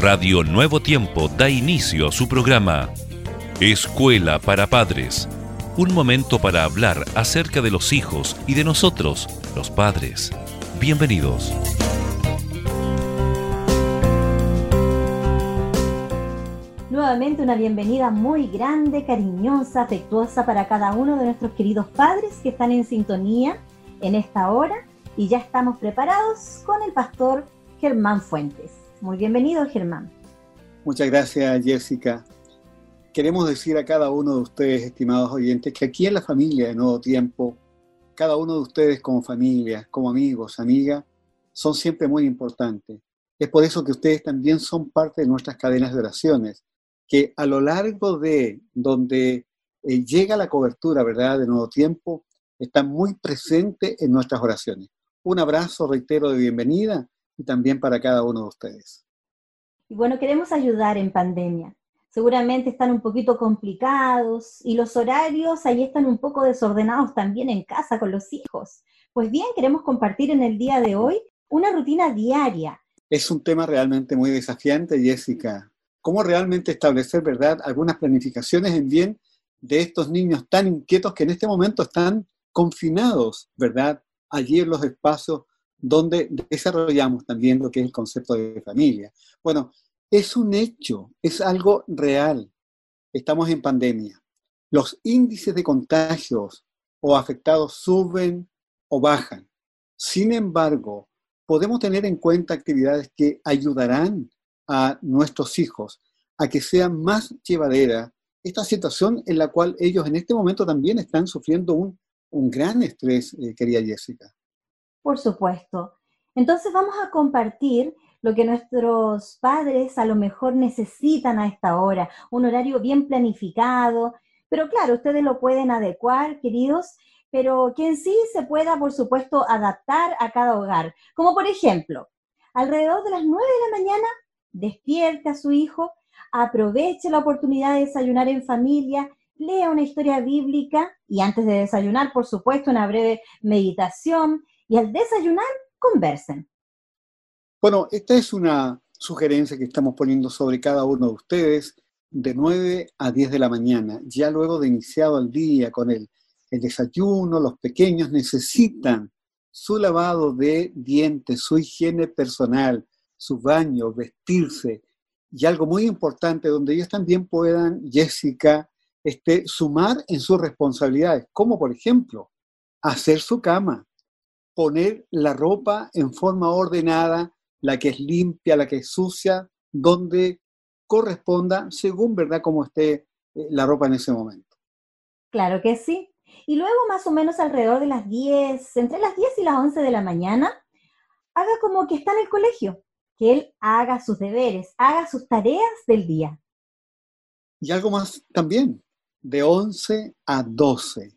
Radio Nuevo Tiempo da inicio a su programa Escuela para Padres. Un momento para hablar acerca de los hijos y de nosotros, los padres. Bienvenidos. Nuevamente una bienvenida muy grande, cariñosa, afectuosa para cada uno de nuestros queridos padres que están en sintonía en esta hora y ya estamos preparados con el pastor Germán Fuentes. Muy bienvenido, Germán. Muchas gracias, Jessica. Queremos decir a cada uno de ustedes, estimados oyentes, que aquí en la familia de Nuevo Tiempo, cada uno de ustedes como familia, como amigos, amigas, son siempre muy importantes. Es por eso que ustedes también son parte de nuestras cadenas de oraciones, que a lo largo de donde eh, llega la cobertura, ¿verdad?, de Nuevo Tiempo, están muy presentes en nuestras oraciones. Un abrazo, reitero, de bienvenida y también para cada uno de ustedes. Y bueno, queremos ayudar en pandemia. Seguramente están un poquito complicados y los horarios ahí están un poco desordenados también en casa con los hijos. Pues bien, queremos compartir en el día de hoy una rutina diaria. Es un tema realmente muy desafiante, Jessica. ¿Cómo realmente establecer, verdad, algunas planificaciones en bien de estos niños tan inquietos que en este momento están confinados, verdad, allí en los espacios donde desarrollamos también lo que es el concepto de familia. Bueno, es un hecho, es algo real. Estamos en pandemia. Los índices de contagios o afectados suben o bajan. Sin embargo, podemos tener en cuenta actividades que ayudarán a nuestros hijos a que sea más llevadera esta situación en la cual ellos en este momento también están sufriendo un, gran estrés, eh, querida Jessica. Por supuesto. Entonces vamos a compartir lo que nuestros padres a lo mejor necesitan a esta hora, un horario bien planificado, pero claro, ustedes lo pueden adecuar, queridos, pero que en sí se pueda, por supuesto, adaptar a cada hogar. Como por ejemplo, alrededor de las 9 de la mañana, despierte a su hijo, aproveche la oportunidad de desayunar en familia, lea una historia bíblica y antes de desayunar, por supuesto, una breve meditación y al desayunar conversen. Bueno, esta es una sugerencia que estamos poniendo sobre cada uno de ustedes de 9 a 10 de la mañana. Ya luego de iniciado el día con el, el desayuno, los pequeños necesitan su lavado de dientes, su higiene personal, su baño, vestirse. Y algo muy importante, donde ellos también puedan, Jessica, este, sumar en sus responsabilidades, como por ejemplo, hacer su cama, poner la ropa en forma ordenada, la que es limpia, la que es sucia, donde corresponda según, ¿verdad?, como esté eh, la ropa en ese momento. Claro que sí. Y luego más o menos alrededor de las 10, entre las 10 y las 11 de la mañana, haga como que está en el colegio, que él haga sus deberes, haga sus tareas del día. Y algo más también, de 11 a 12,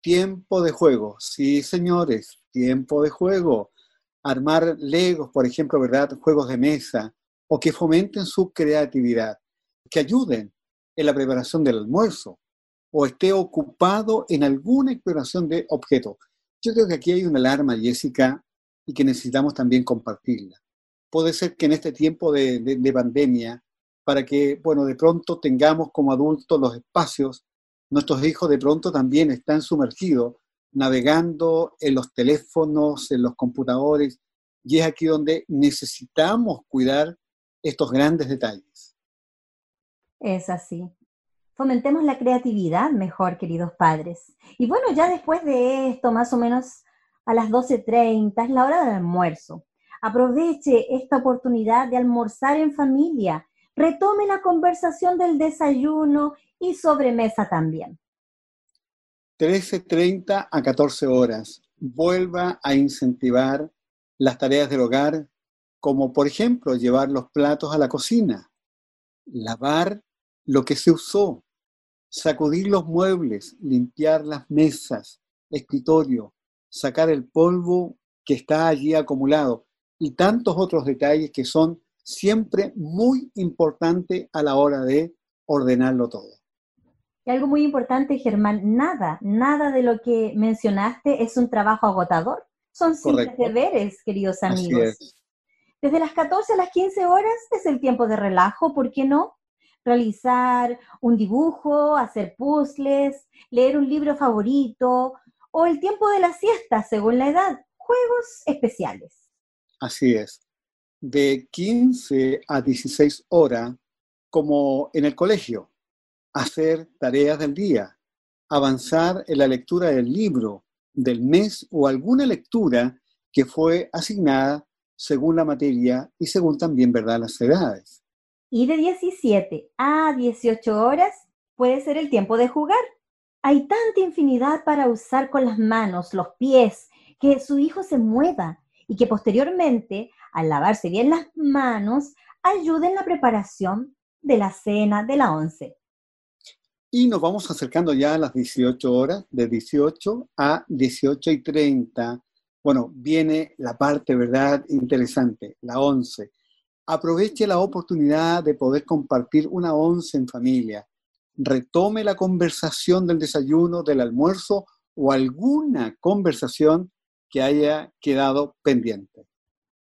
tiempo de juego. Sí, señores, tiempo de juego, armar legos, por ejemplo, ¿verdad? Juegos de mesa, o que fomenten su creatividad, que ayuden en la preparación del almuerzo, o esté ocupado en alguna exploración de objetos. Yo creo que aquí hay una alarma, Jessica, y que necesitamos también compartirla. Puede ser que en este tiempo de, de pandemia, para que, bueno, de pronto tengamos como adultos los espacios, nuestros hijos de pronto también están sumergidos navegando en los teléfonos, en los computadores, y es aquí donde necesitamos cuidar estos grandes detalles. Es así. Fomentemos la creatividad mejor, queridos padres. Y bueno, ya después de esto, más o menos a las 12.30, es la hora del almuerzo. Aproveche esta oportunidad de almorzar en familia. Retome la conversación del desayuno y sobremesa también. 13.30 a 14 horas. Vuelva a incentivar las tareas del hogar, como por ejemplo llevar los platos a la cocina, lavar lo que se usó, sacudir los muebles, limpiar las mesas, escritorio, sacar el polvo que está allí acumulado y tantos otros detalles que son siempre muy importantes a la hora de ordenarlo todo. Y algo muy importante, Germán, nada, nada de lo que mencionaste es un trabajo agotador. Son simples deberes, queridos amigos. Desde las 14 a las 15 horas es el tiempo de relajo, ¿por qué no? Realizar un dibujo, hacer puzzles, leer un libro favorito o el tiempo de la siesta, según la edad, juegos especiales. Así es. De 15 a 16 horas, como en el colegio, hacer tareas del día, avanzar en la lectura del libro del mes o alguna lectura que fue asignada según la materia y según también, ¿verdad?, las edades. Y de 17 a 18 horas puede ser el tiempo de jugar. Hay tanta infinidad para usar con las manos, los pies, que su hijo se mueva y que posteriormente, al lavarse bien las manos, ayude en la preparación de la cena de la once. Y nos vamos acercando ya a las 18 horas, de 18 a 18 y 30. Bueno, viene la parte, ¿verdad? Interesante, la 11. Aproveche la oportunidad de poder compartir una once en familia. Retome la conversación del desayuno, del almuerzo o alguna conversación que haya quedado pendiente.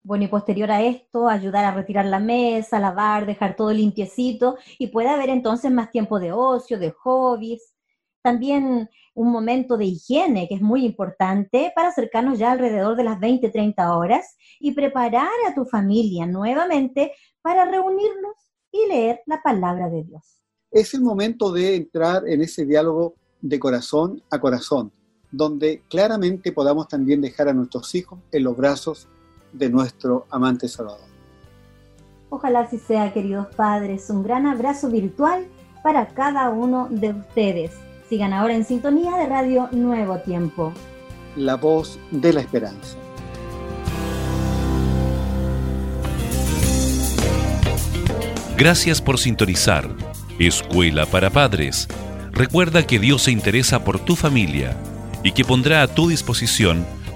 Bueno, y posterior a esto, ayudar a retirar la mesa, lavar, dejar todo limpiecito y puede haber entonces más tiempo de ocio, de hobbies. También un momento de higiene que es muy importante para acercarnos ya alrededor de las 20, 30 horas y preparar a tu familia nuevamente para reunirnos y leer la palabra de Dios. Es el momento de entrar en ese diálogo de corazón a corazón, donde claramente podamos también dejar a nuestros hijos en los brazos de nuestro amante Salvador. Ojalá así sea, queridos padres. Un gran abrazo virtual para cada uno de ustedes. Sigan ahora en sintonía de Radio Nuevo Tiempo. La voz de la esperanza. Gracias por sintonizar. Escuela para Padres. Recuerda que Dios se interesa por tu familia y que pondrá a tu disposición